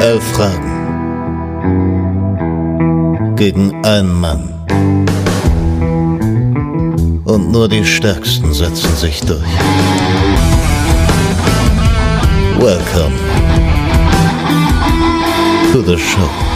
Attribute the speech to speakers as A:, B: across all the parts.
A: Elf Fragen gegen einen Mann. Und nur die Stärksten setzen sich durch. Welcome to the show.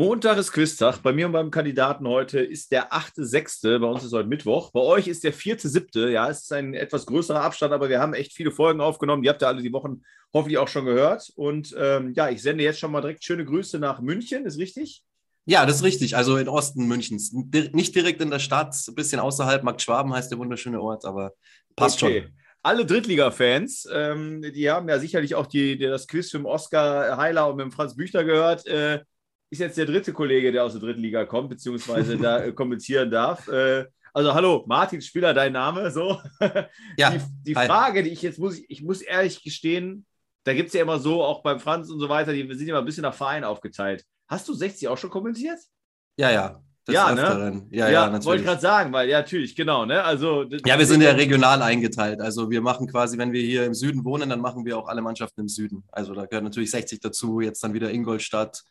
B: Montag ist Quiztag. Bei mir und beim Kandidaten heute ist der 8.6. Bei uns ist heute Mittwoch. Bei euch ist der 4.7. Ja, es ist ein etwas größerer Abstand, aber wir haben echt viele Folgen aufgenommen. Die habt ihr alle die Wochen hoffentlich auch schon gehört. Und ähm, ja, ich sende jetzt schon mal direkt schöne Grüße nach München. Ist richtig?
C: Ja, das ist richtig. Also in Osten Münchens. Nicht direkt in der Stadt, ein bisschen außerhalb. Markt Schwaben heißt der wunderschöne Ort, aber passt okay. schon
B: alle Drittliga-Fans, ähm, die haben ja sicherlich auch die, die, das Quiz mit dem Oscar Heiler und mit dem Franz Büchner gehört. Äh, ist jetzt der dritte Kollege, der aus der dritten Liga kommt, beziehungsweise da äh, kommentieren darf. Äh, also hallo, Martin Spieler, dein Name. So. Ja, die, die Frage, die ich jetzt muss, ich muss ehrlich gestehen, da gibt es ja immer so, auch beim Franz und so weiter, die sind immer ein bisschen nach Verein aufgeteilt. Hast du 60 auch schon kommentiert?
C: Ja, ja.
B: ja, ne? ja, ja, ja wollte ich gerade sagen, weil ja, natürlich, genau. Ne? Also,
C: ja, wir sind ja regional eingeteilt. Also wir machen quasi, wenn wir hier im Süden wohnen, dann machen wir auch alle Mannschaften im Süden. Also da gehört natürlich 60 dazu, jetzt dann wieder Ingolstadt,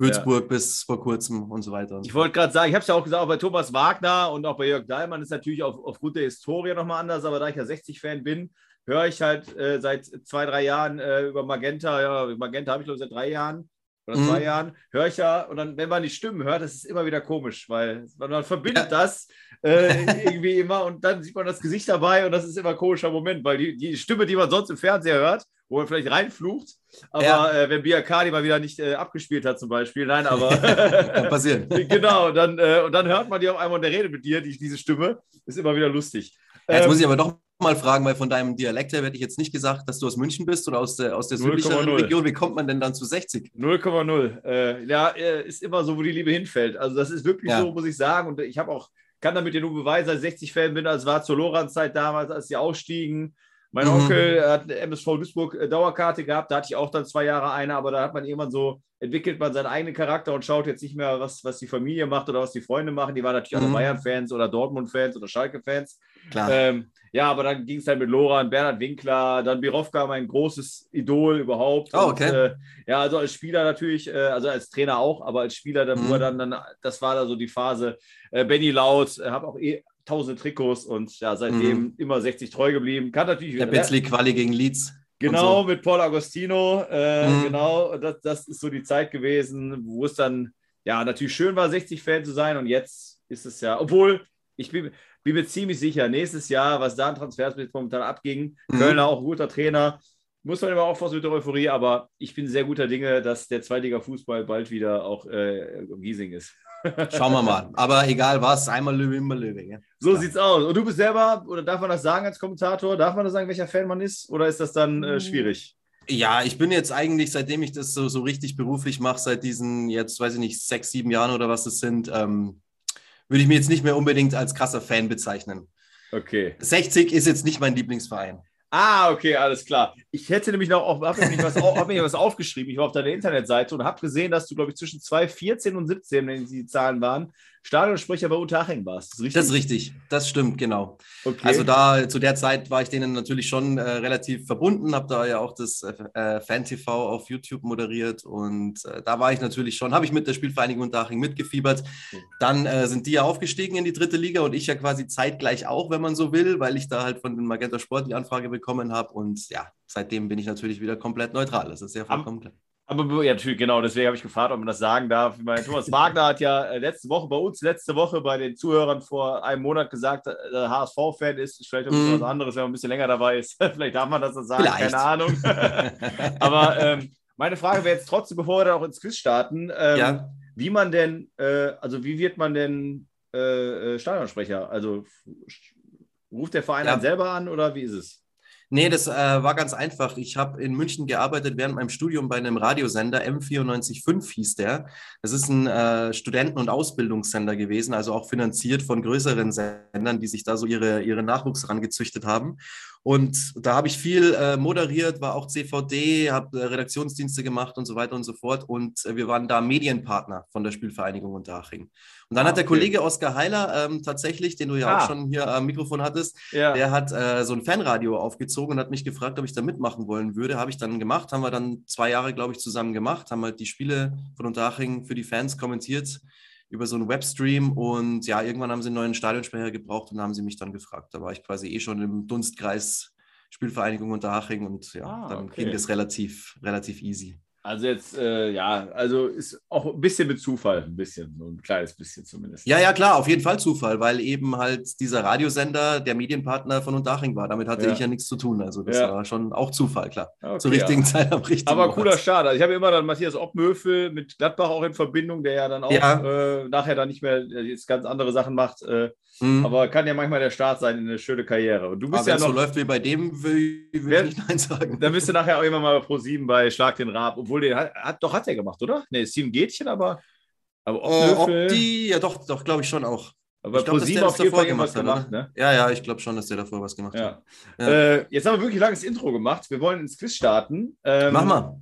C: Würzburg ja. bis vor kurzem und so weiter.
B: ich wollte gerade sagen, ich habe es ja auch gesagt, auch bei Thomas Wagner und auch bei Jörg Dahlmann ist natürlich auf, aufgrund der Historie nochmal anders, aber da ich ja 60-Fan bin, höre ich halt äh, seit zwei, drei Jahren äh, über Magenta, ja, Magenta habe ich glaube seit drei Jahren oder mhm. zwei Jahren, höre ich ja, und dann, wenn man die Stimmen hört, das ist immer wieder komisch, weil man, man verbindet ja. das äh, irgendwie immer und dann sieht man das Gesicht dabei und das ist immer ein komischer Moment, weil die, die Stimme, die man sonst im Fernseher hört, wo man vielleicht reinflucht. Aber ja. äh, wenn Biakadi mal wieder nicht äh, abgespielt hat, zum Beispiel, nein, aber.
C: Kann passieren.
B: genau, dann, äh, und dann hört man die auf einmal und der redet mit dir, die, diese Stimme. Ist immer wieder lustig.
C: Jetzt ähm, muss ich aber doch mal fragen, weil von deinem Dialekt her hätte ich jetzt nicht gesagt, dass du aus München bist oder aus der, aus der südlichen Region. Wie kommt man denn dann zu 60?
B: 0,0. Äh, ja, äh, ist immer so, wo die Liebe hinfällt. Also, das ist wirklich ja. so, muss ich sagen. Und ich habe auch, kann damit ja nur beweisen, dass ich 60 Fan bin. Das war zur Loran-Zeit damals, als sie ausstiegen. Mein mhm. Onkel hat eine MSV Duisburg äh, Dauerkarte gehabt, da hatte ich auch dann zwei Jahre eine, aber da hat man irgendwann so, entwickelt man seinen eigenen Charakter und schaut jetzt nicht mehr, was, was die Familie macht oder was die Freunde machen. Die waren natürlich mhm. alle Bayern-Fans oder Dortmund-Fans oder Schalke-Fans. Ähm, ja, aber dann ging es halt mit Loran, Bernhard Winkler, dann Birovka, mein großes Idol überhaupt.
C: Oh, okay. Und,
B: äh, ja, also als Spieler natürlich, äh, also als Trainer auch, aber als Spieler, dann, mhm. dann, dann, das war da so die Phase. Äh, Benny Laut, äh, habe auch eh tausend Trikots und ja, seitdem mhm. immer 60 treu geblieben. Kann natürlich.
C: Champions League Quali gegen Leeds.
B: Genau, so. mit Paul Agostino. Äh, mhm. Genau, das, das ist so die Zeit gewesen, wo es dann ja natürlich schön war, 60-Fan zu sein. Und jetzt ist es ja, obwohl ich bin, bin mir ziemlich sicher, nächstes Jahr, was da an Transfers momentan abging, mhm. Kölner auch ein guter Trainer. Muss man immer aufpassen mit der Euphorie, aber ich bin sehr guter Dinge, dass der Zweitliga-Fußball bald wieder auch äh, Giesing ist.
C: Schauen wir mal. Aber egal was, einmal Löwe, immer Löwe. Ja?
B: So ja. sieht's aus. Und du bist selber, oder darf man das sagen als Kommentator? Darf man das sagen, welcher Fan man ist? Oder ist das dann äh, schwierig?
C: Ja, ich bin jetzt eigentlich, seitdem ich das so, so richtig beruflich mache, seit diesen jetzt, weiß ich nicht, sechs, sieben Jahren oder was es sind, ähm, würde ich mich jetzt nicht mehr unbedingt als krasser Fan bezeichnen.
B: Okay.
C: 60 ist jetzt nicht mein Lieblingsverein.
B: Ah, okay, alles klar. Ich hätte nämlich noch auch, habe mir, was, hab mir was aufgeschrieben. Ich war auf deiner Internetseite und habe gesehen, dass du, glaube ich, zwischen 2014 und 17, wenn die Zahlen waren, Stadionsprecher bei Unterhaching warst.
C: Das ist richtig? Das ist richtig. Das stimmt, genau. Okay. Also da zu der Zeit war ich denen natürlich schon äh, relativ verbunden, habe da ja auch das äh, Fan-TV auf YouTube moderiert und äh, da war ich natürlich schon, habe ich mit der Spielvereinigung Unterhaching mitgefiebert. Dann äh, sind die ja aufgestiegen in die dritte Liga und ich ja quasi zeitgleich auch, wenn man so will, weil ich da halt von den Magenta Sport die Anfrage bekommen habe und ja, seitdem bin ich natürlich wieder komplett neutral. Das ist ja vollkommen klar.
B: Aber ja, natürlich, genau, deswegen habe ich gefragt, ob man das sagen darf. Ich meine, Thomas Wagner hat ja äh, letzte Woche bei uns, letzte Woche bei den Zuhörern vor einem Monat gesagt, äh, der HSV-Fan ist vielleicht auch mm. was anderes, wenn man ein bisschen länger dabei ist. vielleicht darf man das so sagen, vielleicht. keine Ahnung. Aber ähm, meine Frage wäre jetzt trotzdem, bevor wir dann auch ins Quiz starten, ähm, ja. wie man denn, äh, also wie wird man denn äh, äh Stadionsprecher? Also ruft der Verein ja. dann selber an oder wie ist es?
C: Nee, das äh, war ganz einfach. Ich habe in München gearbeitet während meinem Studium bei einem Radiosender, M945 hieß der. Das ist ein äh, Studenten- und Ausbildungssender gewesen, also auch finanziert von größeren Sendern, die sich da so ihre, ihre Nachwuchs rangezüchtet haben. Und da habe ich viel äh, moderiert, war auch CVD, habe äh, Redaktionsdienste gemacht und so weiter und so fort. Und äh, wir waren da Medienpartner von der Spielvereinigung Unterhaching. Und dann ah, hat der okay. Kollege Oskar Heiler ähm, tatsächlich, den du ja ah. auch schon hier am Mikrofon hattest, ja. der hat äh, so ein Fanradio aufgezogen und hat mich gefragt, ob ich da mitmachen wollen würde. Habe ich dann gemacht, haben wir dann zwei Jahre, glaube ich, zusammen gemacht, haben halt die Spiele von Unterhaching für die Fans kommentiert über so einen Webstream und ja, irgendwann haben sie einen neuen Stadionsprecher gebraucht und haben sie mich dann gefragt. Da war ich quasi eh schon im Dunstkreis Spielvereinigung Unterhaching und ja, ah, dann okay. ging das relativ, relativ easy.
B: Also jetzt, äh, ja, also ist auch ein bisschen mit Zufall, ein bisschen, so ein kleines bisschen zumindest.
C: Ja, ja, klar, auf jeden Fall Zufall, weil eben halt dieser Radiosender der Medienpartner von Unterhaching war. Damit hatte ja. ich ja nichts zu tun. Also das ja. war schon auch Zufall, klar. Okay, Zur richtigen ja. Zeit am richtigen
B: Aber Ort. cooler Start. Also ich habe immer dann Matthias Obmöfel mit Gladbach auch in Verbindung, der ja dann auch äh, nachher dann nicht mehr jetzt ganz andere Sachen macht. Äh, Mhm. Aber kann ja manchmal der Start sein in eine schöne Karriere. Und du bist Aber ja noch,
C: so läuft wie bei dem, will, will ich Nein sagen.
B: Dann bist du nachher auch immer mal Pro 7 bei Schlag den Rab. Obwohl, der hat, hat, doch hat er gemacht, oder? Ne, Steven Gätchen, aber.
C: Aber ob die, ja doch, doch, glaube ich schon auch.
B: Aber ich glaube, dass der das davor gemacht hat, gemacht,
C: ne? Ja, ja, ich glaube schon, dass der davor was gemacht
B: ja. hat. Ja. Äh, jetzt haben wir wirklich langes Intro gemacht. Wir wollen ins Quiz starten.
C: Ähm, Mach mal.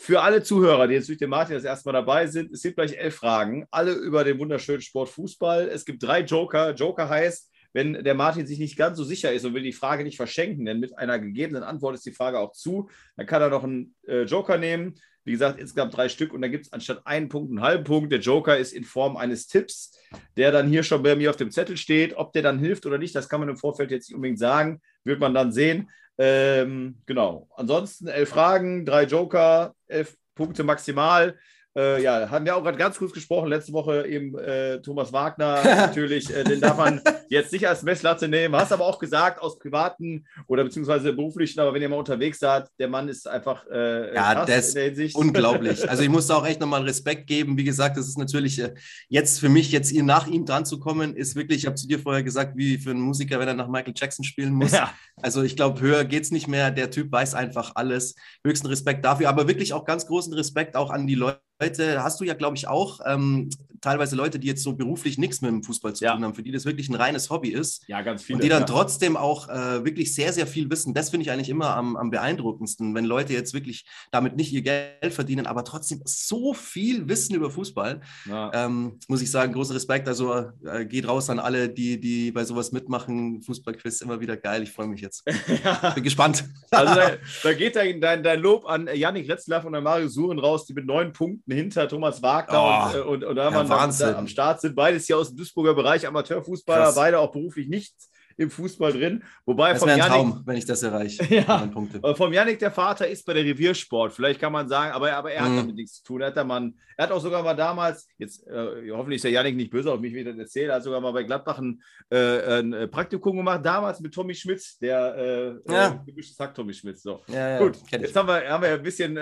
B: Für alle Zuhörer, die jetzt durch den Martin das erste Mal dabei sind, es gibt gleich elf Fragen, alle über den wunderschönen Sport Fußball. Es gibt drei Joker. Joker heißt, wenn der Martin sich nicht ganz so sicher ist und will die Frage nicht verschenken, denn mit einer gegebenen Antwort ist die Frage auch zu, dann kann er noch einen äh, Joker nehmen. Wie gesagt, insgesamt drei Stück und dann gibt es anstatt einen Punkt einen halben Punkt. Der Joker ist in Form eines Tipps, der dann hier schon bei mir auf dem Zettel steht. Ob der dann hilft oder nicht, das kann man im Vorfeld jetzt nicht unbedingt sagen, wird man dann sehen. Ähm, genau. Ansonsten elf Fragen, drei Joker, elf Punkte maximal. Äh, ja, haben wir auch gerade ganz kurz gesprochen, letzte Woche eben äh, Thomas Wagner natürlich, äh, den darf man jetzt nicht als Messlatte nehmen. Hast aber auch gesagt, aus privaten oder beziehungsweise beruflichen, aber wenn ihr mal unterwegs seid, der Mann ist einfach
C: äh, ja, das Hinsicht. unglaublich. Also ich muss da auch echt nochmal Respekt geben. Wie gesagt, das ist natürlich äh, jetzt für mich, jetzt nach ihm dran zu kommen, ist wirklich, ich habe zu dir vorher gesagt, wie für einen Musiker, wenn er nach Michael Jackson spielen muss. Ja. Also ich glaube, höher geht es nicht mehr. Der Typ weiß einfach alles. Höchsten Respekt dafür, aber wirklich auch ganz großen Respekt auch an die Leute Leute, hast du ja, glaube ich, auch ähm, teilweise Leute, die jetzt so beruflich nichts mit dem Fußball zu ja. tun haben, für die das wirklich ein reines Hobby ist.
B: Ja, ganz viele.
C: Und die dann ja. trotzdem auch äh, wirklich sehr, sehr viel wissen. Das finde ich eigentlich immer am, am, beeindruckendsten, wenn Leute jetzt wirklich damit nicht ihr Geld verdienen, aber trotzdem so viel wissen über Fußball. Ja. Ähm, muss ich sagen, großen Respekt. Also äh, geht raus an alle, die, die bei sowas mitmachen. Fußballquiz immer wieder geil. Ich freue mich jetzt. Bin gespannt.
B: also da, da geht dein, dein, dein, Lob an Yannick Retzlaff und an Mario Suren raus, die mit neun Punkten Minuten hinter Thomas Wagner
C: oh, und,
B: äh, und, und da ja, da am Start sind. Beides hier aus dem Duisburger Bereich, Amateurfußballer, Krass. beide auch beruflich nichts im Fußball drin. Wobei
C: das vom Janik, Traum, wenn ich das erreiche.
B: Ja, vom Janik, der Vater, ist bei der Reviersport. Vielleicht kann man sagen, aber, aber er hat mhm. damit nichts zu tun. Er hat, da mal, er hat auch sogar mal damals, jetzt äh, hoffentlich ist der Janik nicht böse auf mich, wie ich das erzähle, er hat sogar mal bei Gladbach ein, äh, ein äh, Praktikum gemacht, damals mit Tommy Schmitz, der äh, äh ja. gemischtes Hack Tommy Schmitz. So. Ja, ja, Gut, jetzt haben wir, haben wir ein bisschen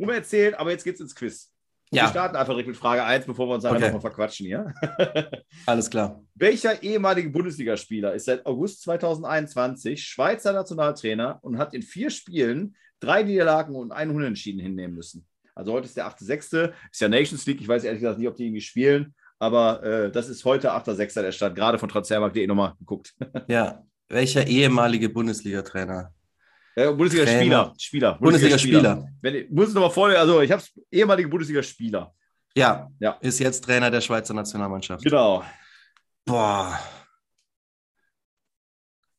B: äh, umerzählt, aber jetzt geht es ins Quiz. Ja. Wir starten einfach direkt mit Frage 1, bevor wir uns okay. einfach mal verquatschen hier.
C: Alles klar.
B: Welcher ehemalige Bundesligaspieler ist seit August 2021 Schweizer Nationaltrainer und hat in vier Spielen drei Niederlagen und einen Unentschieden hinnehmen müssen? Also heute ist der 8.6., ist ja Nations League. Ich weiß ehrlich gesagt nicht, ob die irgendwie spielen, aber äh, das ist heute 8.6. der Stand, gerade von transfermarkt.de nochmal geguckt.
C: ja, welcher ehemalige Bundesliga-Trainer?
B: Ja, Bundesliga-Spieler. Spieler.
C: Bundesliga-Spieler.
B: Bundesliga muss es nochmal vorlesen. Also, ich habe ehemalige Bundesliga-Spieler.
C: Ja, ja, ist jetzt Trainer der Schweizer Nationalmannschaft.
B: Genau.
C: Boah.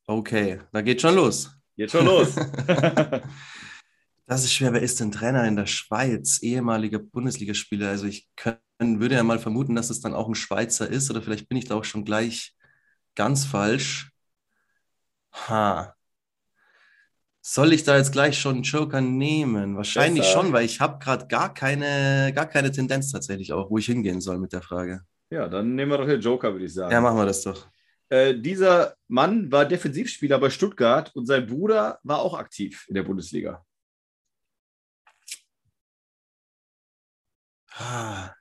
C: Okay, da geht schon los.
B: Geht schon los.
C: das ist schwer. Wer ist denn Trainer in der Schweiz? Ehemaliger Bundesligaspieler. Also ich können, würde ja mal vermuten, dass es dann auch ein Schweizer ist, oder vielleicht bin ich da auch schon gleich ganz falsch. Ha. Soll ich da jetzt gleich schon einen Joker nehmen? Wahrscheinlich Besser. schon, weil ich habe gerade gar keine, gar keine Tendenz tatsächlich auch, wo ich hingehen soll mit der Frage.
B: Ja, dann nehmen wir doch den Joker, würde ich sagen.
C: Ja, machen wir das doch.
B: Äh, dieser Mann war Defensivspieler bei Stuttgart und sein Bruder war auch aktiv in der Bundesliga.
C: Ah.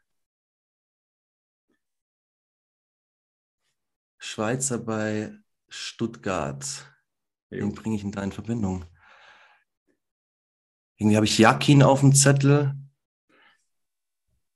C: Schweizer bei Stuttgart. Wen bringe ich denn da in Verbindung? Irgendwie habe ich Jakin auf dem Zettel.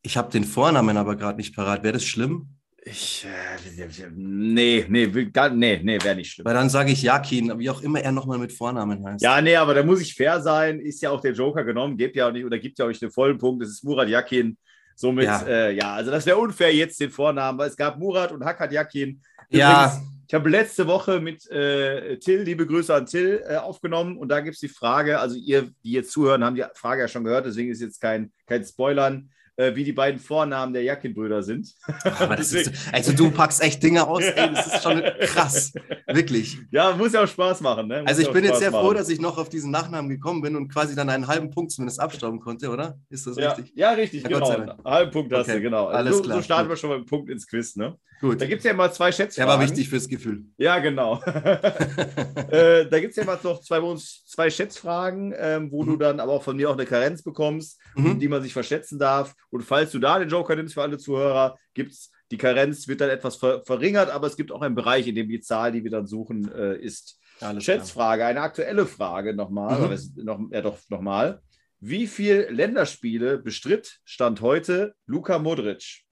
C: Ich habe den Vornamen aber gerade nicht parat. Wäre das schlimm?
B: Ich, äh, nee, nee, nee, nee, wäre nicht schlimm.
C: Weil dann sage ich Jakin, wie auch immer er nochmal mit Vornamen heißt.
B: Ja, nee, aber da muss ich fair sein. Ist ja auch der Joker genommen, gibt ja auch nicht oder gibt ja auch nicht den vollen Punkt. Das ist Murat Jakin. Somit, ja, äh, ja also das wäre unfair jetzt den Vornamen, weil es gab Murat und Hakat Jakin.
C: Ja.
B: Ich habe letzte Woche mit äh, Till, liebe Grüße an Till, äh, aufgenommen und da gibt es die Frage, also ihr, die jetzt zuhören, haben die Frage ja schon gehört, deswegen ist jetzt kein, kein Spoilern äh, wie die beiden Vornamen der Jakin-Brüder sind.
C: ist, also du packst echt Dinge aus, ey, das ist schon krass, wirklich.
B: Ja, muss ja auch Spaß machen. Ne?
C: also ich bin jetzt sehr machen. froh, dass ich noch auf diesen Nachnamen gekommen bin und quasi dann einen halben Punkt zumindest abstauben konnte, oder? Ist das
B: ja,
C: richtig?
B: Ja, richtig, ja, genau. Einen halben Punkt hast okay. du, genau.
C: Also Alles so, klar.
B: So starten wir schon mal mit Punkt ins Quiz, ne?
C: Gut.
B: Da gibt es ja immer zwei Schätzfragen.
C: Der war wichtig fürs Gefühl.
B: Ja, genau. äh, da gibt es ja immer noch zwei, zwei Schätzfragen, ähm, wo mhm. du dann aber auch von mir auch eine Karenz bekommst, mhm. die man sich verschätzen darf. Und falls du da den Joker nimmst für alle Zuhörer, gibt es die Karenz, wird dann etwas ver verringert, aber es gibt auch einen Bereich, in dem die Zahl, die wir dann suchen, äh, ist. Alles Schätzfrage, klar. eine aktuelle Frage nochmal, mhm. noch, ja doch nochmal. Wie viele Länderspiele bestritt Stand heute Luka Modric?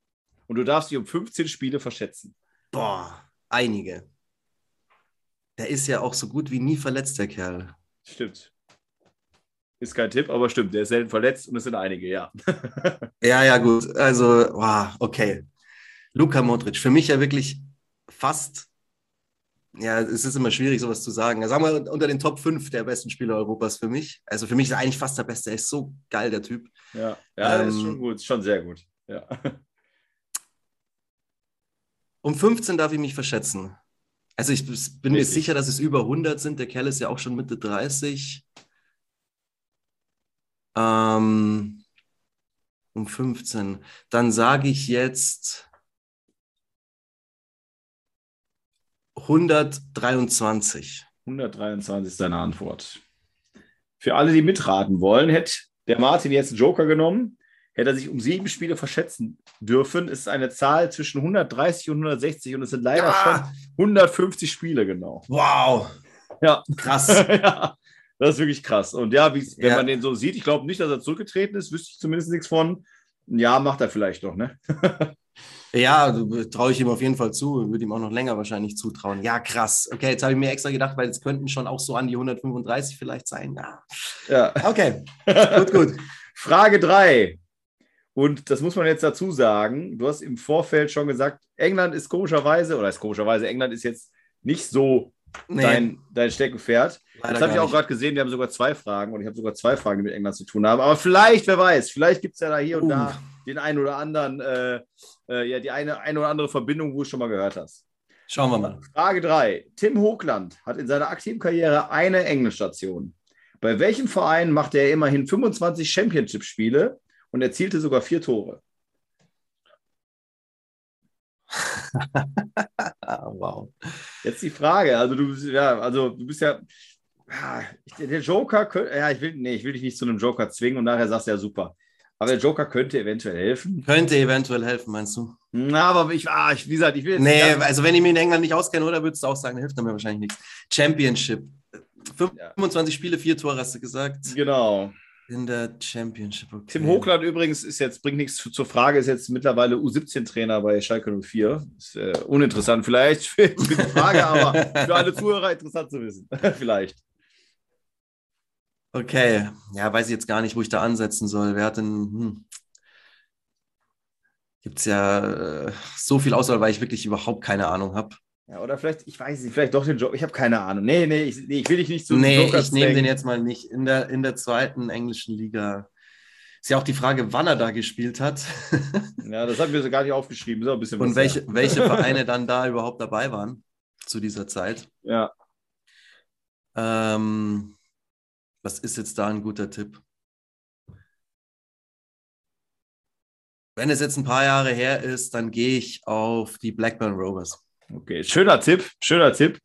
B: Und du darfst dich um 15 Spiele verschätzen.
C: Boah, einige. Der ist ja auch so gut wie nie verletzt, der Kerl.
B: Stimmt. Ist kein Tipp, aber stimmt, der ist selten verletzt und es sind einige, ja.
C: ja, ja, gut. Also, wow, okay. Luka Modric, für mich ja wirklich fast, ja, es ist immer schwierig, sowas zu sagen. Sagen wir unter den Top 5 der besten Spieler Europas für mich. Also für mich ist er eigentlich fast der Beste. Er ist so geil, der Typ.
B: Ja, ja ähm, ist schon gut, ist schon sehr gut. Ja.
C: Um 15 darf ich mich verschätzen. Also ich bin Richtig. mir sicher, dass es über 100 sind. Der Kerl ist ja auch schon Mitte 30. Ähm, um 15. Dann sage ich jetzt 123.
B: 123 ist deine Antwort. Für alle, die mitraten wollen, hätte der Martin jetzt einen Joker genommen hätte er sich um sieben Spiele verschätzen dürfen. Ist eine Zahl zwischen 130 und 160 und es sind leider ja. schon 150 Spiele genau.
C: Wow.
B: Ja. Krass. ja, das ist wirklich krass. Und ja, wie, wenn ja. man den so sieht, ich glaube nicht, dass er zurückgetreten ist, wüsste ich zumindest nichts von. Ein Jahr macht er vielleicht noch, ne?
C: ja, traue ich ihm auf jeden Fall zu. Würde ihm auch noch länger wahrscheinlich zutrauen. Ja, krass. Okay, jetzt habe ich mir extra gedacht, weil es könnten schon auch so an die 135 vielleicht sein. Ja.
B: ja.
C: Okay. gut, gut.
B: Frage 3. Und das muss man jetzt dazu sagen. Du hast im Vorfeld schon gesagt, England ist komischerweise, oder ist komischerweise, England ist jetzt nicht so nee. dein, dein Steckenpferd. Leider das habe ich auch gerade gesehen, wir haben sogar zwei Fragen und ich habe sogar zwei Fragen, die mit England zu tun haben. Aber vielleicht, wer weiß, vielleicht gibt es ja da hier und uh. da den einen oder anderen, äh, äh, ja, die eine, eine oder andere Verbindung, wo du schon mal gehört hast.
C: Schauen wir mal.
B: Frage 3. Tim Hochland hat in seiner aktiven Karriere eine Englischstation. Bei welchem Verein machte er immerhin 25 Championship-Spiele und erzielte sogar vier Tore.
C: wow.
B: Jetzt die Frage, also du bist ja, also du bist ja, der Joker, ja, ich will, nee, ich will dich nicht zu einem Joker zwingen und nachher sagst du ja super. Aber der Joker könnte eventuell helfen.
C: Könnte eventuell helfen, meinst du?
B: Na, aber ich, ah, ich wie gesagt, ich will
C: jetzt. Nee, also wenn ich mich in England nicht auskenne, oder würdest du auch sagen, hilft mir wahrscheinlich nichts. Championship. 25 ja. Spiele, vier Tore, hast du gesagt.
B: Genau.
C: In der Championship. Okay.
B: Tim Hochland übrigens ist jetzt, bringt nichts zur Frage, ist jetzt mittlerweile U17-Trainer bei Schalke 04. Ist äh, uninteressant vielleicht für die Frage, aber für alle Zuhörer interessant zu wissen. vielleicht.
C: Okay, ja, weiß ich jetzt gar nicht, wo ich da ansetzen soll. Wer hat denn. Hm. Gibt es ja äh, so viel Auswahl, weil ich wirklich überhaupt keine Ahnung habe.
B: Ja, oder vielleicht, ich weiß nicht, vielleicht doch den Joker. Ich habe keine Ahnung. Nee, nee ich, nee, ich will dich nicht
C: so. Nee, Joker ich nehme den jetzt mal nicht. In der, in der zweiten englischen Liga ist ja auch die Frage, wann er da gespielt hat.
B: ja, das haben wir so gar nicht aufgeschrieben. So ein bisschen
C: Und welche, welche Vereine dann da überhaupt dabei waren zu dieser Zeit.
B: Ja.
C: Ähm, was ist jetzt da ein guter Tipp? Wenn es jetzt ein paar Jahre her ist, dann gehe ich auf die Blackburn Rovers.
B: Okay, schöner Tipp, schöner Tipp.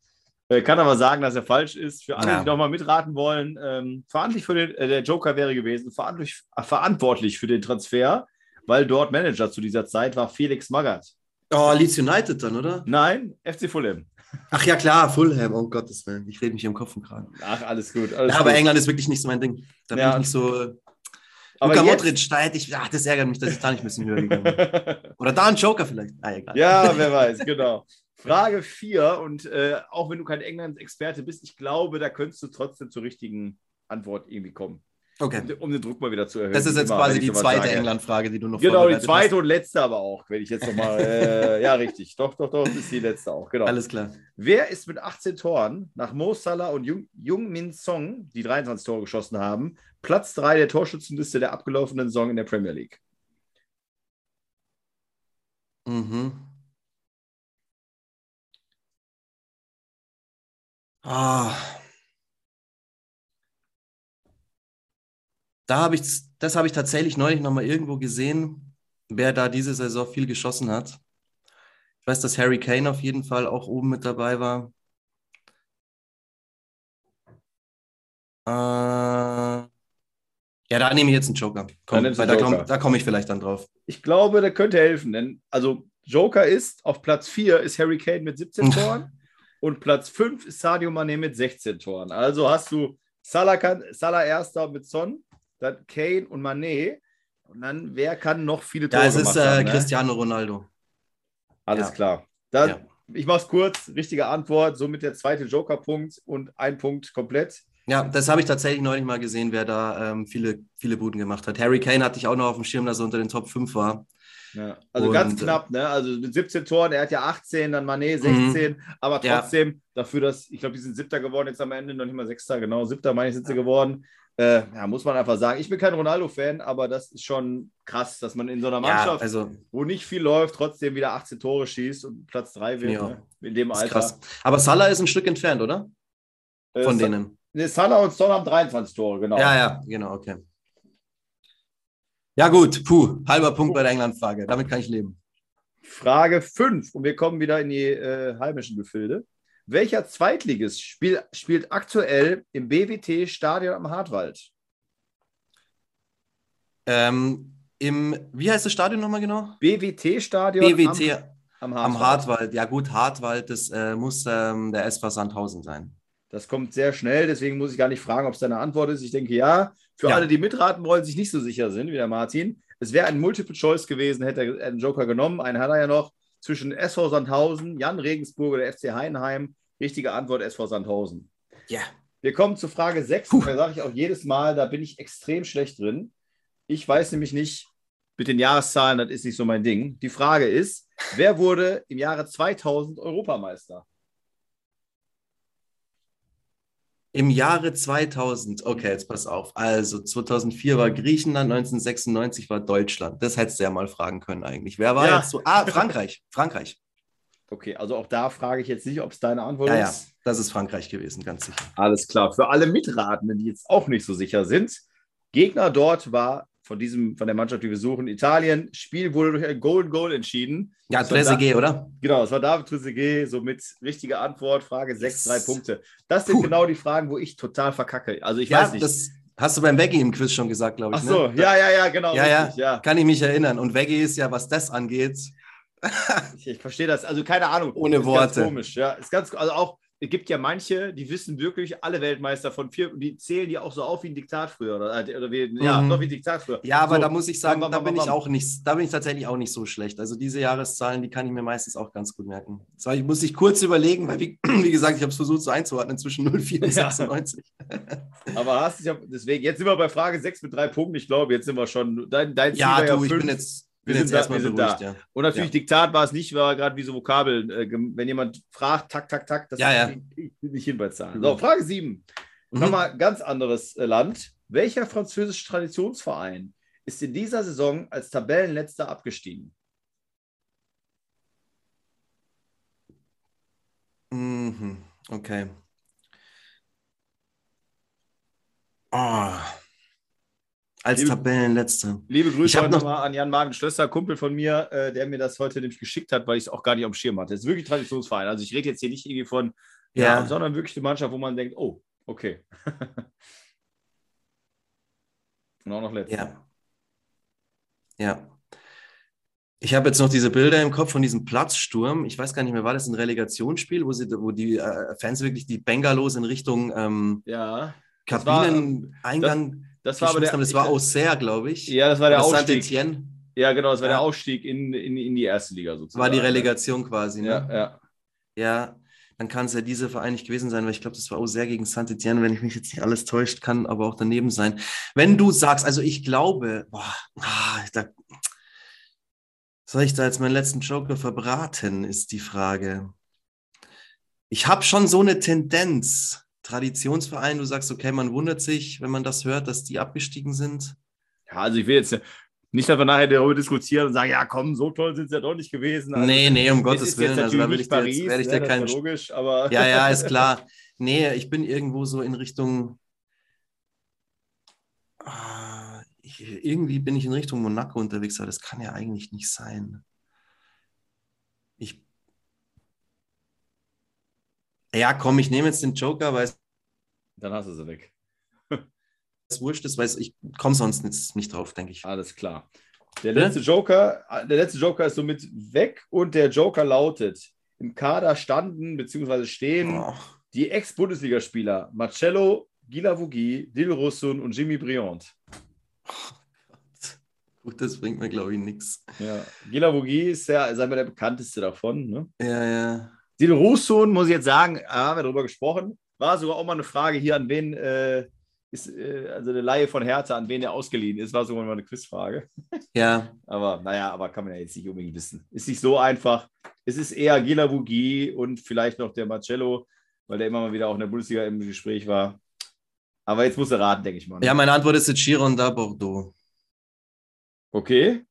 B: Äh, kann aber sagen, dass er falsch ist. Für alle, ja. die nochmal mitraten wollen, ähm, verantwortlich für den, äh, der Joker wäre gewesen, verantwortlich, äh, verantwortlich für den Transfer, weil dort Manager zu dieser Zeit war Felix Magath.
C: Oh, Leeds United dann, oder?
B: Nein, FC Fulham.
C: Ach ja, klar, Fulham, um Gottes Willen. Ich rede mich im Kopf und Kragen.
B: Ach, alles gut. Alles
C: ja, aber England ist wirklich nicht so mein Ding. Da ja. bin ich nicht so. Aber Luka jetzt... Modric, da hätte ich, ach, das ärgert mich, dass ich da nicht ein bisschen höher gegangen bin. Oder da ein Joker vielleicht.
B: Ah, egal. Ja, wer weiß, genau. Frage 4 und äh, auch wenn du kein England-Experte bist, ich glaube, da könntest du trotzdem zur richtigen Antwort irgendwie kommen.
C: Okay.
B: Um, um, den Druck mal wieder zu erhöhen.
C: Das ist jetzt immer, quasi die zweite England-Frage, die du noch
B: Genau, die zweite hast. und letzte aber auch, wenn ich jetzt nochmal. äh, ja, richtig. Doch, doch, doch, das ist die letzte auch. Genau.
C: Alles klar.
B: Wer ist mit 18 Toren nach Mo Salah und Jung, Jung Min Song, die 23 Tore geschossen haben, Platz 3 der Torschützenliste der abgelaufenen Saison in der Premier League?
C: Mhm. Ah. Da habe ich, das habe ich tatsächlich neulich nochmal irgendwo gesehen, wer da diese Saison viel geschossen hat. Ich weiß, dass Harry Kane auf jeden Fall auch oben mit dabei war. Äh, ja, da nehme ich jetzt einen Joker. Komm, weil da komme komm ich vielleicht dann drauf.
B: Ich glaube, der könnte helfen, denn also Joker ist auf Platz 4 ist Harry Kane mit 17 Toren und Platz 5 ist Sadio Mane mit 16 Toren. Also hast du Salah, Salah erster mit Son, dann Kane und Mané. Und dann, wer kann noch viele
C: Tore machen? Ja, es ist äh, haben, ne? Cristiano Ronaldo.
B: Alles ja. klar. Dann, ja. Ich mache es kurz. Richtige Antwort. Somit der zweite Joker-Punkt und ein Punkt komplett.
C: Ja, das habe ich tatsächlich neulich mal gesehen, wer da ähm, viele, viele Buden gemacht hat. Harry Kane hatte ich auch noch auf dem Schirm, dass er unter den Top 5 war.
B: Ja, also und, ganz knapp, ne? Also mit 17 Toren, er hat ja 18, dann Manet 16, mhm. aber trotzdem ja. dafür, dass, ich glaube, die sind Siebter geworden jetzt am Ende, noch nicht mal Sechster, genau, Siebter meine ich sind sie geworden. Äh, ja, muss man einfach sagen. Ich bin kein Ronaldo-Fan, aber das ist schon krass, dass man in so einer Mannschaft,
C: ja, also,
B: wo nicht viel läuft, trotzdem wieder 18 Tore schießt und Platz 3 wird. Ja. Ne? In dem Alter. Krass.
C: Aber Salah ist ein Stück entfernt, oder? Äh, Von äh, denen.
B: Ne, Salah und Son haben 23 Tore, genau.
C: Ja, ja, genau, okay. Ja, gut, puh, halber Punkt bei der England-Frage. Damit kann ich leben.
B: Frage 5 und wir kommen wieder in die äh, heimischen Gefilde. Welcher Zweitligist spiel, spielt aktuell im BWT-Stadion am Hartwald?
C: Ähm, Im, wie heißt das Stadion nochmal genau?
B: BWT-Stadion
C: BWT am, am, Hartwald. am, Hartwald. Ja gut, Hartwald, das äh, muss ähm, der SV Sandhausen sein.
B: Das kommt sehr schnell, deswegen muss ich gar nicht fragen, ob es deine Antwort ist. Ich denke ja. Für ja. alle, die mitraten wollen, sich nicht so sicher sind wie der Martin. Es wäre ein Multiple Choice gewesen, hätte er einen Joker genommen. Einen hat er ja noch zwischen SV Sandhausen, Jan Regensburg oder FC Heidenheim. Richtige Antwort SV Sandhausen.
C: Ja.
B: Wir kommen zu Frage 6. Da sage ich auch jedes Mal, da bin ich extrem schlecht drin. Ich weiß nämlich nicht, mit den Jahreszahlen, das ist nicht so mein Ding. Die Frage ist, wer wurde im Jahre 2000 Europameister?
C: Im Jahre 2000, okay, jetzt pass auf. Also 2004 war Griechenland, 1996 war Deutschland. Das hättest du ja mal fragen können eigentlich. Wer war ja. jetzt so? Ah, Frankreich. Frankreich.
B: Okay, also auch da frage ich jetzt nicht, ob es deine Antwort
C: ja,
B: ist.
C: Ja, das ist Frankreich gewesen, ganz sicher.
B: Alles klar. Für alle Mitratenden, die jetzt auch nicht so sicher sind, Gegner dort war von diesem, von der Mannschaft, die wir suchen, Italien. Spiel wurde durch ein Golden Goal entschieden.
C: Ja, Trezeguet, oder?
B: Genau, es war David Trezeguet, somit richtige Antwort, Frage 6, 3 Punkte. Das sind Puh. genau die Fragen, wo ich total verkacke. Also ich ja, weiß nicht.
C: Das hast du beim Veggie im Quiz schon gesagt, glaube ich.
B: Ach so, ne? ja, ja, ja, genau.
C: Ja, richtig, ja, ja, kann ich mich erinnern. Und Veggie ist ja, was das angeht,
B: ich, ich verstehe das. Also keine Ahnung.
C: Ohne ist Worte.
B: Ganz komisch, ja. Ist ganz, also auch, es gibt ja manche, die wissen wirklich alle Weltmeister von vier, die zählen die auch so auf wie ein Diktat früher. Oder, äh, oder wie, mhm. ja, noch wie ein Diktat früher.
C: Ja, aber so, da muss ich sagen, bam, bam, da bin ich auch nicht, da bin ich tatsächlich auch nicht so schlecht. Also diese Jahreszahlen, die kann ich mir meistens auch ganz gut merken. So, ich muss ich kurz überlegen, weil wie, wie gesagt, ich habe es versucht so einzuordnen zwischen 04 und 96.
B: aber hast du ja, deswegen, jetzt sind wir bei Frage 6 mit drei Punkten. Ich glaube, jetzt sind wir schon, dein, dein
C: Ziel ja, du, ja ich bin jetzt
B: wir, sind, da, wir sind beruhigt, da. Ja. Und natürlich ja. Diktat war es nicht, war gerade wie so Vokabeln. Äh, wenn jemand fragt, tak, tak, tak,
C: das ja, ja.
B: Ich, nicht hin bei Zahlen. So, Frage 7. Mhm. Nochmal ganz anderes äh, Land. Welcher französische Traditionsverein ist in dieser Saison als Tabellenletzter abgestiegen?
C: Mhm. Okay. Oh. Als liebe, Tabellenletzter.
B: Liebe Grüße heute nochmal an Jan Magen Schlösser, Kumpel von mir, äh, der mir das heute nämlich geschickt hat, weil ich es auch gar nicht am Schirm hatte. Es ist wirklich Traditionsverein. Also ich rede jetzt hier nicht irgendwie von, ja. ja sondern wirklich eine Mannschaft, wo man denkt, oh, okay. Und auch noch letzter.
C: Ja. Ja. Ich habe jetzt noch diese Bilder im Kopf von diesem Platzsturm. Ich weiß gar nicht mehr, war das ein Relegationsspiel, wo, sie, wo die äh, Fans wirklich die Bengalos in Richtung ähm,
B: ja.
C: Kabineneingang
B: Das war aber der.
C: Das war Auxerre, glaube ich.
B: Ja, das war der Ausstieg. Ja, genau, das war ja. der Ausstieg in, in, in die erste Liga sozusagen.
C: War die Relegation quasi, ne?
B: Ja, ja.
C: Ja, dann kann es ja dieser Verein nicht gewesen sein, weil ich glaube, das war auch sehr gegen Saint-Etienne, wenn ich mich jetzt nicht alles täuscht, kann aber auch daneben sein. Wenn du sagst, also ich glaube, boah, ah, da, soll ich da jetzt meinen letzten Joker verbraten, ist die Frage. Ich habe schon so eine Tendenz. Traditionsverein, du sagst, okay, man wundert sich, wenn man das hört, dass die abgestiegen sind.
B: Ja, also ich will jetzt nicht, dass wir nachher darüber diskutieren und sagen, ja komm, so toll sind sie ja doch nicht gewesen.
C: Also, nee, nee, um Gottes Willen. Also da will ich Paris, dir, jetzt, werde ich dir keinen.
B: Logisch, aber.
C: Ja, ja, ist klar. Nee, ich bin irgendwo so in Richtung. Ah, ich, irgendwie bin ich in Richtung Monaco unterwegs, aber das kann ja eigentlich nicht sein. Ich. Ja, komm, ich nehme jetzt den Joker, weil.
B: Dann hast du sie weg
C: es wurscht ist, weil ich komme sonst nicht, drauf, denke ich.
B: Alles klar. Der letzte, Joker, der letzte Joker ist somit weg und der Joker lautet: Im Kader standen bzw. stehen oh. die Ex-Bundesligaspieler Marcello, Gilavugui, Dil Russun und Jimmy Briand.
C: Oh Gut, das bringt mir, glaube ich, nichts.
B: Ja, Gilavugui ist ja, ist einmal der bekannteste davon. Ne?
C: Ja, ja.
B: Dil Russun, muss ich jetzt sagen, haben wir darüber gesprochen, war sogar auch mal eine Frage hier an wen. Äh, ist äh, also eine Laie von Hertha, an wen er ausgeliehen ist, war sogar mal eine Quizfrage.
C: Ja.
B: aber naja, aber kann man ja jetzt nicht unbedingt wissen. Ist nicht so einfach. Es ist eher Gila Bugi und vielleicht noch der Marcello, weil der immer mal wieder auch in der Bundesliga im Gespräch war. Aber jetzt muss er raten, denke ich mal.
C: Ne? Ja, meine Antwort ist jetzt Chiron da Bordeaux.
B: Okay.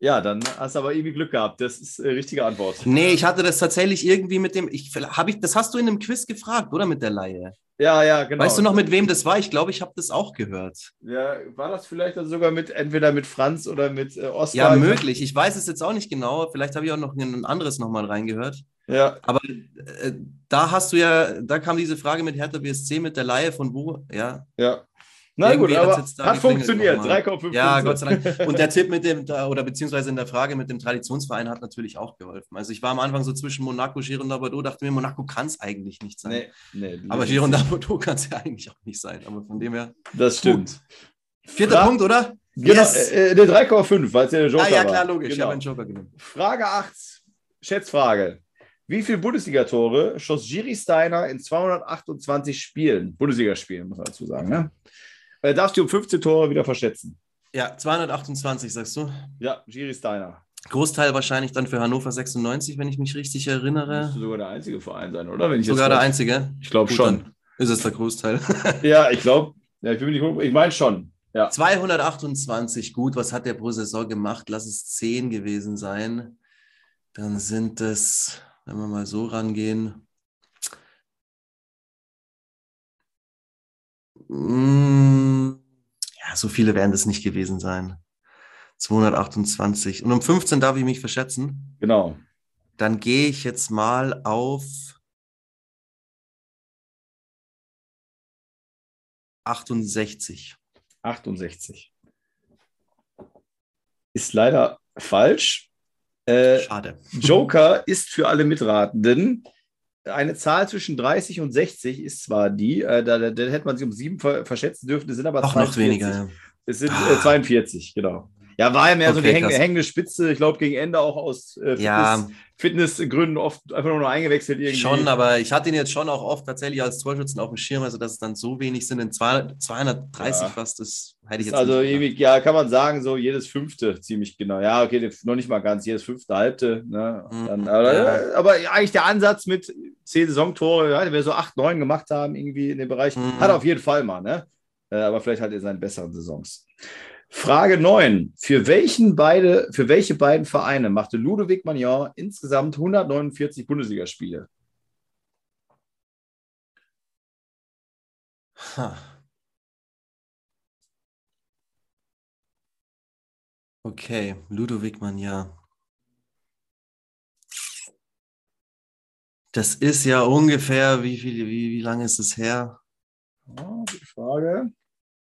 B: Ja, dann hast du aber irgendwie Glück gehabt. Das ist eine richtige Antwort.
C: Nee, ich hatte das tatsächlich irgendwie mit dem. Ich, ich, das hast du in einem Quiz gefragt, oder? Mit der Laie.
B: Ja, ja, genau.
C: Weißt du noch, mit wem das war? Ich glaube, ich habe das auch gehört.
B: Ja, war das vielleicht also sogar mit entweder mit Franz oder mit äh,
C: Oskar? Ja, möglich. Ich weiß es jetzt auch nicht genau. Vielleicht habe ich auch noch ein anderes nochmal reingehört.
B: Ja.
C: Aber äh, da hast du ja, da kam diese Frage mit Hertha BSC mit der Laie von wo? Ja.
B: Ja. Na gut, aber hat funktioniert. 3,5.
C: Ja, Gott sei Dank. Und der Tipp mit dem, oder beziehungsweise in der Frage mit dem Traditionsverein hat natürlich auch geholfen. Also ich war am Anfang so zwischen Monaco, Girondin Bordeaux, dachte mir, Monaco kann es eigentlich nicht sein. Nee, nee, aber Girondin Bordeaux kann es ja eigentlich auch nicht sein. Aber von dem her.
B: Das stimmt. Gut.
C: Vierter Fra Punkt, oder?
B: Genau, yes. äh, der 3,5, weil es ja der Joker war. Ah
C: ja, klar, logisch. Genau. Ich habe einen Joker genommen.
B: Frage 8, Schätzfrage. Wie viele Bundesligatore schoss Giri Steiner in 228 Spielen? Bundesligaspielen, muss man dazu sagen. Ne? Äh, darfst du um 15 Tore wieder verschätzen.
C: Ja, 228, sagst du?
B: Ja, Giri Steiner.
C: Großteil wahrscheinlich dann für Hannover 96, wenn ich mich richtig erinnere.
B: Müsste sogar der einzige Verein sein, oder?
C: Wenn ich sogar der einzige?
B: Ich glaube schon.
C: Ist es der Großteil?
B: ja, ich glaube, ja, ich, ich meine schon. Ja.
C: 228, gut, was hat der pro Saison gemacht? Lass es 10 gewesen sein. Dann sind es, wenn wir mal so rangehen, Mm, ja, so viele werden es nicht gewesen sein. 228. Und um 15 darf ich mich verschätzen.
B: Genau.
C: Dann gehe ich jetzt mal auf 68.
B: 68. Ist leider falsch. Äh,
C: Schade.
B: Joker ist für alle Mitratenden eine Zahl zwischen 30 und 60 ist zwar die, äh, da, da, da, hätte man sich um sieben ver verschätzen dürfen, es sind aber
C: Auch 42. noch weniger, ja.
B: Es sind äh, 42, genau. Ja, war ja mehr okay, so die häng hängende Spitze, ich glaube, gegen Ende auch aus
C: äh, Fitness, ja.
B: Fitnessgründen oft einfach nur noch eingewechselt irgendwie.
C: Schon, aber ich hatte ihn jetzt schon auch oft tatsächlich als Torschützen auf dem Schirm, also dass es dann so wenig sind, in 230 ja. fast, das hätte ich jetzt
B: Also ewig, ja, kann man sagen, so jedes fünfte ziemlich genau. Ja, okay, noch nicht mal ganz, jedes fünfte, halbte. Ne? Mhm. Dann, aber, ja. aber, eigentlich der Ansatz mit zehn Saisontore, ja, wir so acht, neun gemacht haben, irgendwie in dem Bereich, mhm. hat auf jeden Fall mal, ne? Äh, aber vielleicht hat er seine besseren Saisons. Frage 9. Für, welchen beide, für welche beiden Vereine machte Ludovic Magnon insgesamt 149 Bundesligaspiele?
C: Ha. Okay, Ludovic Magnon. Das ist ja ungefähr, wie, viel, wie, wie lange ist es her?
B: Oh, gute Frage.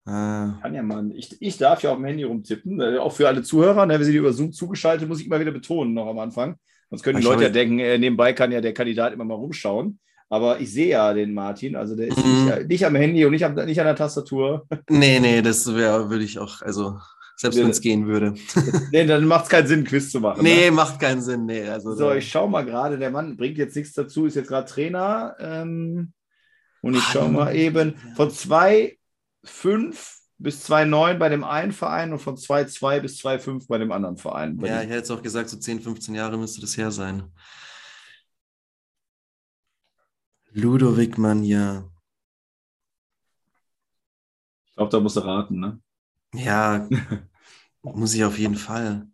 B: Ah. Kann ja mal. Ich, ich darf ja auf dem Handy rumtippen, äh, auch für alle Zuhörer. Ne, wir sind über Zoom zugeschaltet, muss ich immer wieder betonen, noch am Anfang. Sonst können die Leute ja denken, äh, nebenbei kann ja der Kandidat immer mal rumschauen. Aber ich sehe ja den Martin, also der ist mhm. nicht, nicht, am Handy und nicht, am, nicht an der Tastatur.
C: Nee, nee, das wäre, würde ich auch, also selbst wenn es gehen würde.
B: nee, dann macht es keinen Sinn, Quiz zu machen.
C: Nee, ne? macht keinen Sinn. Nee,
B: also so, ich schaue mal gerade, der Mann bringt jetzt nichts dazu, ist jetzt gerade Trainer. Ähm, und ich schaue mal eben von 2,5 bis 2,9 bei dem einen Verein und von 2,2 bis 2,5 bei dem anderen Verein.
C: Ja, ich hätte jetzt auch gesagt, so 10, 15 Jahre müsste das her sein. Ludovic Manja.
B: Ich glaube, da musst du raten, ne?
C: Ja, muss ich auf jeden Fall.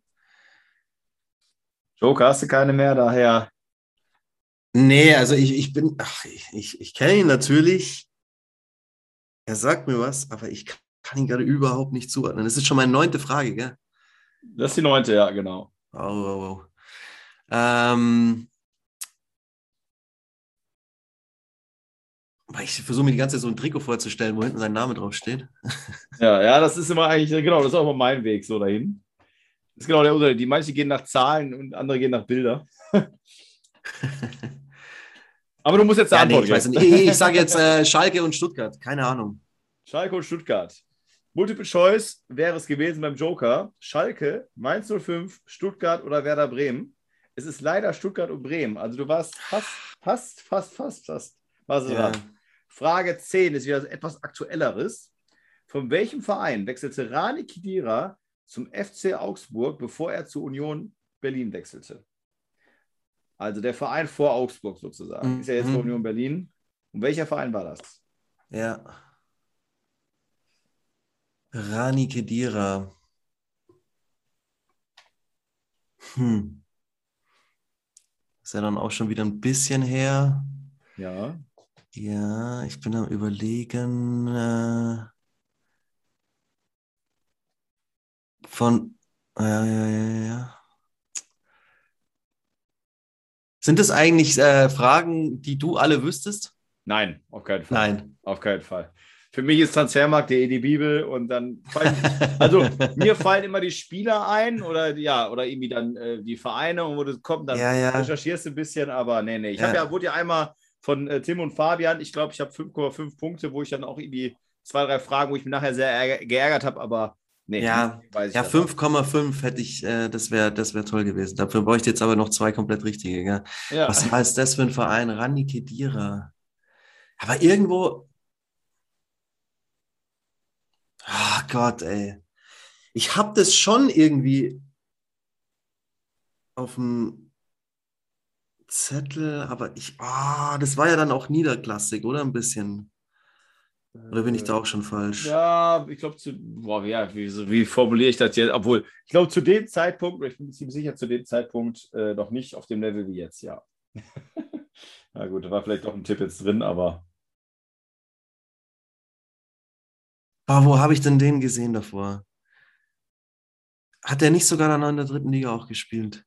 B: Joker hast du keine mehr, daher.
C: Nee, also ich, ich bin, ach, ich, ich, ich kenne ihn natürlich. Er sagt mir was, aber ich kann ihn gerade überhaupt nicht zuordnen. Das ist schon meine neunte Frage, gell?
B: Das ist die neunte, ja, genau.
C: Oh, oh, oh. Ähm, Ich versuche mir die ganze Zeit so ein Trikot vorzustellen, wo hinten sein Name draufsteht.
B: Ja, ja, das ist immer eigentlich, genau, das ist auch immer mein Weg so dahin. Das ist genau der Unterschied. Die manche gehen nach Zahlen und andere gehen nach Bilder. Aber du musst jetzt
C: ja, nee, ich, ich, ich sage jetzt äh, Schalke und Stuttgart. Keine Ahnung.
B: Schalke und Stuttgart. Multiple Choice wäre es gewesen beim Joker. Schalke, Mainz 05, Stuttgart oder Werder Bremen. Es ist leider Stuttgart und Bremen. Also du warst fast, fast, fast, fast, fast. Was ist ja. Frage 10 ist wieder etwas Aktuelleres. Von welchem Verein wechselte Rani Kidira zum FC Augsburg, bevor er zur Union Berlin wechselte? Also der Verein vor Augsburg sozusagen. Mhm. Ist ja jetzt vor Union Berlin. Und welcher Verein war das?
C: Ja. Rani Kedira. Hm. Ist ja dann auch schon wieder ein bisschen her.
B: Ja.
C: Ja, ich bin am Überlegen. Äh, von. Ja, ja, ja, ja. Sind das eigentlich äh, Fragen, die du alle wüsstest?
B: Nein, auf keinen Fall.
C: Nein.
B: Auf keinen Fall. Für mich ist Transfermarkt der die Bibel und dann fallen, also mir fallen immer die Spieler ein oder ja, oder irgendwie dann äh, die Vereine und wo das kommt, dann
C: ja, ja.
B: recherchierst du ein bisschen, aber nee, nee. Ich ja. habe ja, wurde ja einmal von äh, Tim und Fabian. Ich glaube, ich habe 5,5 Punkte, wo ich dann auch irgendwie zwei, drei Fragen, wo ich mich nachher sehr geärgert habe, aber nee.
C: Ja, ja 5,5 hätte ich, äh, das wäre das wär toll gewesen. Dafür bräuchte ich jetzt aber noch zwei komplett richtige. Gell? Ja. Was heißt das für ein Verein? Rani Kedira. Aber irgendwo. Ach Gott, ey. Ich habe das schon irgendwie auf dem Zettel, aber ich, ah, das war ja dann auch niederklassig, oder? Ein bisschen. Oder bin ich da auch schon falsch?
B: Ja, ich glaube, zu, boah, ja, wie, wie, formuliere ich das jetzt? Obwohl, ich glaube, zu dem Zeitpunkt, ich bin mir ziemlich sicher, zu dem Zeitpunkt äh, noch nicht auf dem Level wie jetzt, ja. Na gut, da war vielleicht doch ein Tipp jetzt drin, aber.
C: Ah, wo habe ich denn den gesehen davor? Hat der nicht sogar dann in der dritten Liga auch gespielt?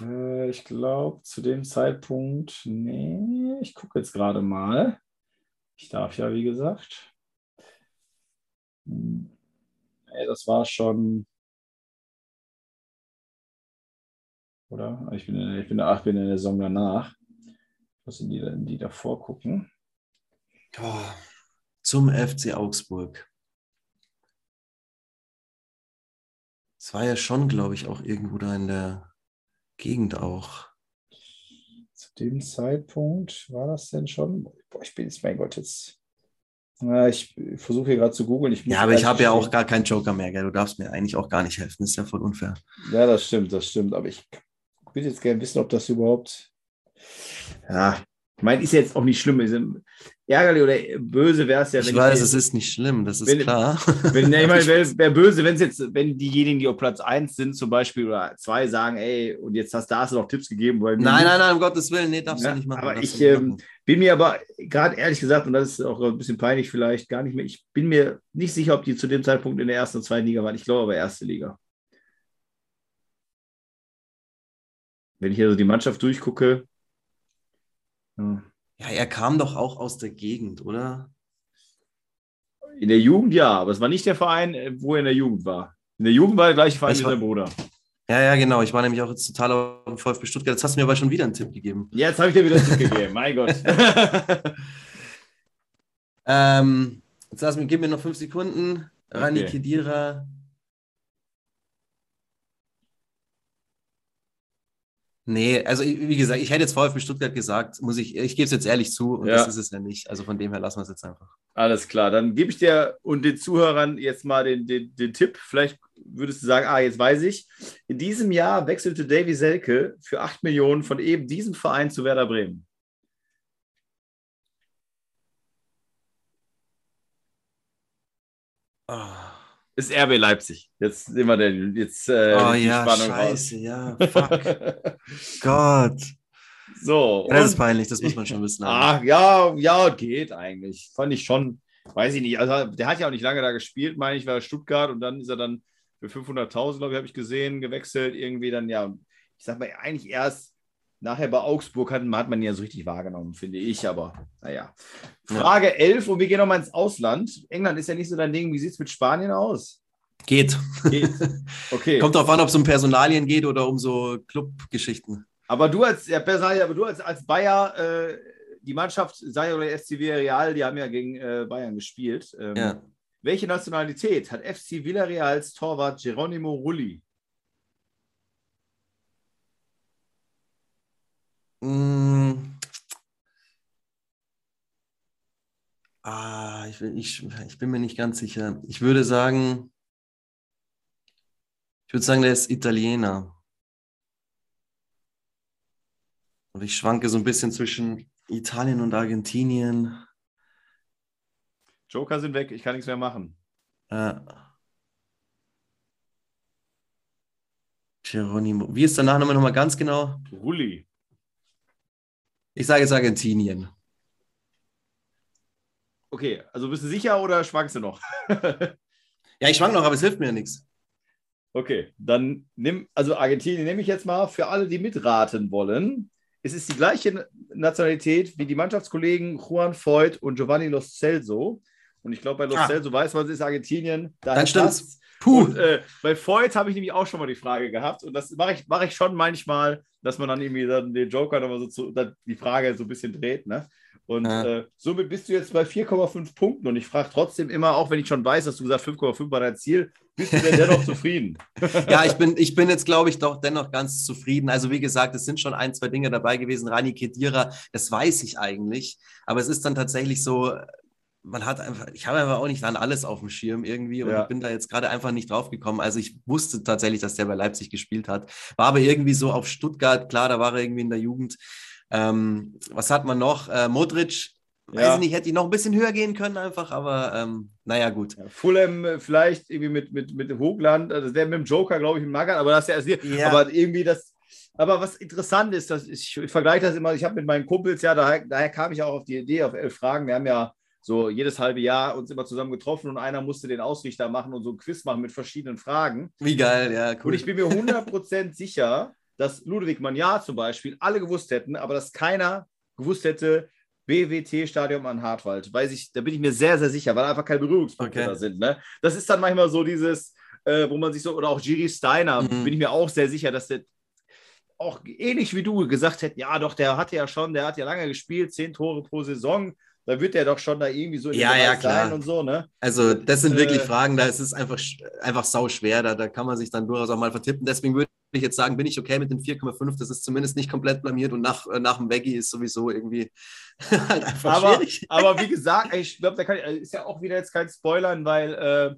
B: Äh, ich glaube, zu dem Zeitpunkt, nee, ich gucke jetzt gerade mal. Ich darf ja, wie gesagt. Nee, das war schon. Oder? Ich bin, in, ich bin, ach, bin in der Saison danach. Was sind die, die davor gucken?
C: Oh, zum FC Augsburg. Es war ja schon, glaube ich, auch irgendwo da in der Gegend auch.
B: Dem Zeitpunkt war das denn schon? Boah, ich bin jetzt, mein Gott, jetzt. Na, ich versuche hier gerade zu googeln.
C: ja, aber ich habe ja auch gar keinen Joker mehr. Gell? Du darfst mir eigentlich auch gar nicht helfen. Das ist ja voll unfair.
B: Ja, das stimmt, das stimmt. Aber ich würde jetzt gerne wissen, ob das überhaupt. Ja, meine, ist jetzt auch nicht schlimm. Ärgerlich oder böse wäre es ja,
C: wenn ich weiß, ich, es ist nicht schlimm, das ist wenn, klar.
B: Wenn, ich meine, wäre wär böse, wenn es jetzt, wenn diejenigen, die auf Platz 1 sind, zum Beispiel oder 2 sagen, ey, und jetzt hast, da hast du noch Tipps gegeben.
C: nein, nein, nein, um Gottes Willen, nee, darfst ja, du nicht machen.
B: Aber ich ähm, bin mir aber gerade ehrlich gesagt, und das ist auch ein bisschen peinlich vielleicht, gar nicht mehr, ich bin mir nicht sicher, ob die zu dem Zeitpunkt in der ersten und zweiten Liga waren. Ich glaube aber erste Liga. Wenn ich also die Mannschaft durchgucke,
C: ja. ja, er kam doch auch aus der Gegend, oder?
B: In der Jugend ja, aber es war nicht der Verein, äh, wo er in der Jugend war. In der Jugend war der gleiche Verein wie sein Bruder.
C: Ja, ja, genau. Ich war nämlich auch jetzt total auf dem VfB Stuttgart. Jetzt hast du mir aber schon wieder einen Tipp gegeben.
B: Jetzt habe ich dir wieder einen Tipp gegeben. Mein Gott.
C: ähm, jetzt lass mich, gib mir noch fünf Sekunden. Rani okay. Kedira. Nee, also wie gesagt, ich hätte jetzt VfB Stuttgart gesagt, muss ich, ich gebe es jetzt ehrlich zu und ja. das ist es ja nicht. Also von dem her lassen wir es jetzt einfach.
B: Alles klar, dann gebe ich dir und den Zuhörern jetzt mal den, den, den Tipp. Vielleicht würdest du sagen, ah, jetzt weiß ich. In diesem Jahr wechselte Davy Selke für 8 Millionen von eben diesem Verein zu Werder Bremen. Oh ist RB Leipzig. Jetzt sehen wir den. Jetzt,
C: äh, oh ja, Spannung scheiße, raus. ja, fuck. Gott.
B: So.
C: Ja, das ist peinlich, das muss man schon wissen.
B: Ach, ja, ja, geht eigentlich. Fand ich schon, weiß ich nicht. Also, der hat ja auch nicht lange da gespielt, meine ich, war Stuttgart und dann ist er dann für 500.000, glaube ich, habe ich gesehen, gewechselt. Irgendwie dann, ja, ich sag mal, eigentlich erst Nachher bei Augsburg hat, hat man ihn ja so richtig wahrgenommen, finde ich, aber naja. Frage ja. 11 und wir gehen nochmal ins Ausland. England ist ja nicht so dein Ding. Wie sieht es mit Spanien aus?
C: Geht. Geht. Okay. Kommt darauf an, ob es um Personalien geht oder um so Clubgeschichten.
B: Aber du als ja, Personalien, aber du als, als Bayer, äh, die Mannschaft, sei oder SC Villarreal, die haben ja gegen äh, Bayern gespielt. Ähm, ja. Welche Nationalität hat FC Villarreals Torwart Geronimo Rulli?
C: Mm. Ah, ich, ich, ich bin mir nicht ganz sicher. Ich würde sagen, ich würde sagen, der ist Italiener. Und ich schwanke so ein bisschen zwischen Italien und Argentinien.
B: Joker sind weg, ich kann nichts mehr machen.
C: Äh, Geronimo. Wie ist der Nachname nochmal ganz genau?
B: Rulli.
C: Ich sage jetzt Argentinien.
B: Okay, also bist du sicher oder schwankst du noch?
C: ja, ich schwank noch, aber es hilft mir ja nichts.
B: Okay, dann nimm, also Argentinien nehme ich jetzt mal für alle, die mitraten wollen. Es ist die gleiche Nationalität wie die Mannschaftskollegen Juan Voigt und Giovanni Los Celso. Und ich glaube, bei Los ah. Celso weiß man, es ist Argentinien.
C: Da Dann stimmt's.
B: Puh. Und, äh, bei Voigt habe ich nämlich auch schon mal die Frage gehabt. Und das mache ich, mach ich schon manchmal, dass man dann irgendwie dann den Joker nochmal so zu, die Frage so ein bisschen dreht. Ne? Und ja. äh, somit bist du jetzt bei 4,5 Punkten. Und ich frage trotzdem immer, auch wenn ich schon weiß, dass du gesagt 5,5 war dein Ziel, bist du denn dennoch zufrieden?
C: ja, ich bin, ich bin jetzt, glaube ich, doch dennoch ganz zufrieden. Also, wie gesagt, es sind schon ein, zwei Dinge dabei gewesen. Rani Kedira, das weiß ich eigentlich. Aber es ist dann tatsächlich so, man hat einfach, ich habe einfach auch nicht dann alles auf dem Schirm irgendwie und ja. ich bin da jetzt gerade einfach nicht drauf gekommen. Also ich wusste tatsächlich, dass der bei Leipzig gespielt hat, war aber irgendwie so auf Stuttgart, klar, da war er irgendwie in der Jugend. Ähm, was hat man noch? Äh, Modric, ja. weiß ich nicht, hätte ich noch ein bisschen höher gehen können einfach, aber ähm, naja, gut. Ja,
B: Fulham äh, vielleicht irgendwie mit, mit, mit Hochland, also wäre mit dem Joker, glaube ich, im Maggern, aber das ist ja, ja. aber irgendwie das, aber was interessant ist, dass ich, ich vergleiche das immer, ich habe mit meinen Kumpels, ja, daher, daher kam ich auch auf die Idee, auf elf Fragen, wir haben ja so jedes halbe Jahr uns immer zusammen getroffen und einer musste den Ausrichter machen und so ein Quiz machen mit verschiedenen Fragen.
C: Wie geil, ja,
B: cool. Und ich bin mir 100% sicher, dass Ludwig Magnar zum Beispiel alle gewusst hätten, aber dass keiner gewusst hätte, BWT-Stadion an Hartwald. Weiß ich, da bin ich mir sehr, sehr sicher, weil einfach keine Berührungspunkte okay. da sind. Ne? Das ist dann manchmal so dieses, äh, wo man sich so, oder auch Giri Steiner, mhm. bin ich mir auch sehr sicher, dass der auch ähnlich wie du gesagt hätte, ja doch, der hat ja schon, der hat ja lange gespielt, zehn Tore pro Saison da wird er doch schon da irgendwie so in
C: ja, ja, klar.
B: sein und so, ne?
C: Also, das sind wirklich äh, Fragen, da ist es einfach, einfach sau schwer, da, da kann man sich dann durchaus auch mal vertippen. Deswegen würde ich jetzt sagen, bin ich okay mit den 4,5, das ist zumindest nicht komplett blamiert und nach, äh, nach dem Veggie ist sowieso irgendwie
B: halt einfach aber, schwierig. Aber wie gesagt, ich glaube, da kann, ist ja auch wieder jetzt kein Spoilern, weil äh,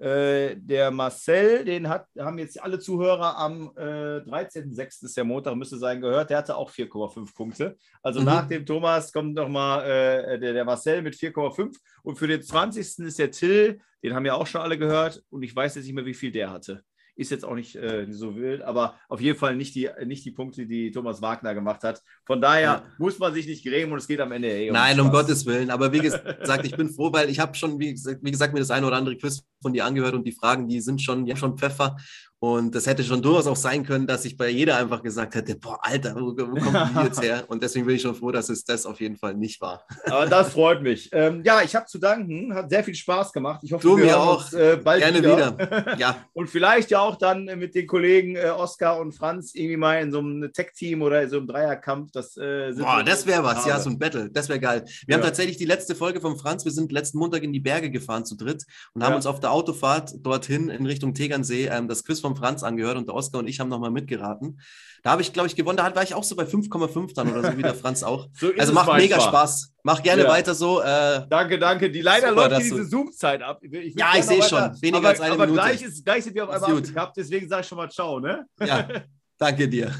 B: äh, der Marcel, den hat, haben jetzt alle Zuhörer am äh, 13.06. ist der Montag, müsste sein, gehört. Der hatte auch 4,5 Punkte. Also mhm. nach dem Thomas kommt nochmal äh, der, der Marcel mit 4,5. Und für den 20. ist der Till, den haben ja auch schon alle gehört. Und ich weiß jetzt nicht mehr, wie viel der hatte. Ist jetzt auch nicht äh, so wild, aber auf jeden Fall nicht die, nicht die Punkte, die Thomas Wagner gemacht hat. Von daher ja. muss man sich nicht grämen und es geht am Ende.
C: Ey, um Nein, um Gottes Willen. Aber wie gesagt, ich bin froh, weil ich habe schon, wie, wie, gesagt, mir das eine oder andere Quiz von dir angehört und die Fragen, die sind schon, haben schon Pfeffer. Und das hätte schon durchaus auch sein können, dass ich bei jeder einfach gesagt hätte, boah, Alter, wo, wo kommt die jetzt her? Und deswegen bin ich schon froh, dass es das auf jeden Fall nicht war.
B: Aber das freut mich. Ähm, ja, ich habe zu danken. Hat sehr viel Spaß gemacht. Ich hoffe,
C: du mir auch. Uns,
B: äh, bald Gerne wieder. wieder. ja. Und vielleicht ja auch dann mit den Kollegen äh, Oskar und Franz irgendwie mal in so einem Tech-Team oder in so einem Dreierkampf. Das,
C: äh, boah, das wäre was. Ja, so ein Battle. Das wäre geil. Wir ja. haben tatsächlich die letzte Folge von Franz. Wir sind letzten Montag in die Berge gefahren zu dritt und haben uns auf der Autofahrt dorthin in Richtung Tegernsee ähm, das Quiz von Franz angehört und der Oskar und ich haben nochmal mitgeraten. Da habe ich, glaube ich, gewonnen. Da war ich auch so bei 5,5 dann oder so wie der Franz auch. So also macht mega Spaß. Mach gerne ja. weiter so.
B: Äh, danke, danke. Die leider super, läuft diese Zoom-Zeit ab.
C: Ich ja, ich sehe schon.
B: Weniger aber, als eine aber Minute. Gleich, ist, gleich sind wir auf einmal abgekappt, deswegen sage ich schon mal Ciao, ne?
C: Ja, danke dir.